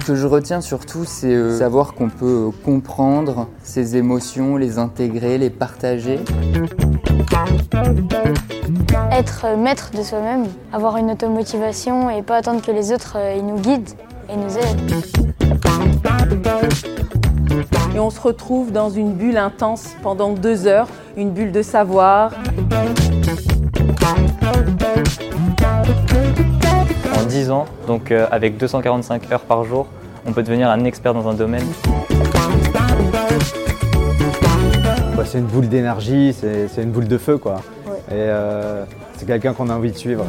Ce que je retiens surtout, c'est euh, savoir qu'on peut euh, comprendre ses émotions, les intégrer, les partager. Être euh, maître de soi-même, avoir une automotivation et pas attendre que les autres euh, ils nous guident et nous aident. Et on se retrouve dans une bulle intense pendant deux heures, une bulle de savoir. 10 ans, donc euh, avec 245 heures par jour, on peut devenir un expert dans un domaine. Bah, c'est une boule d'énergie, c'est c'est une boule de feu quoi. Et euh, c'est quelqu'un qu'on a envie de suivre.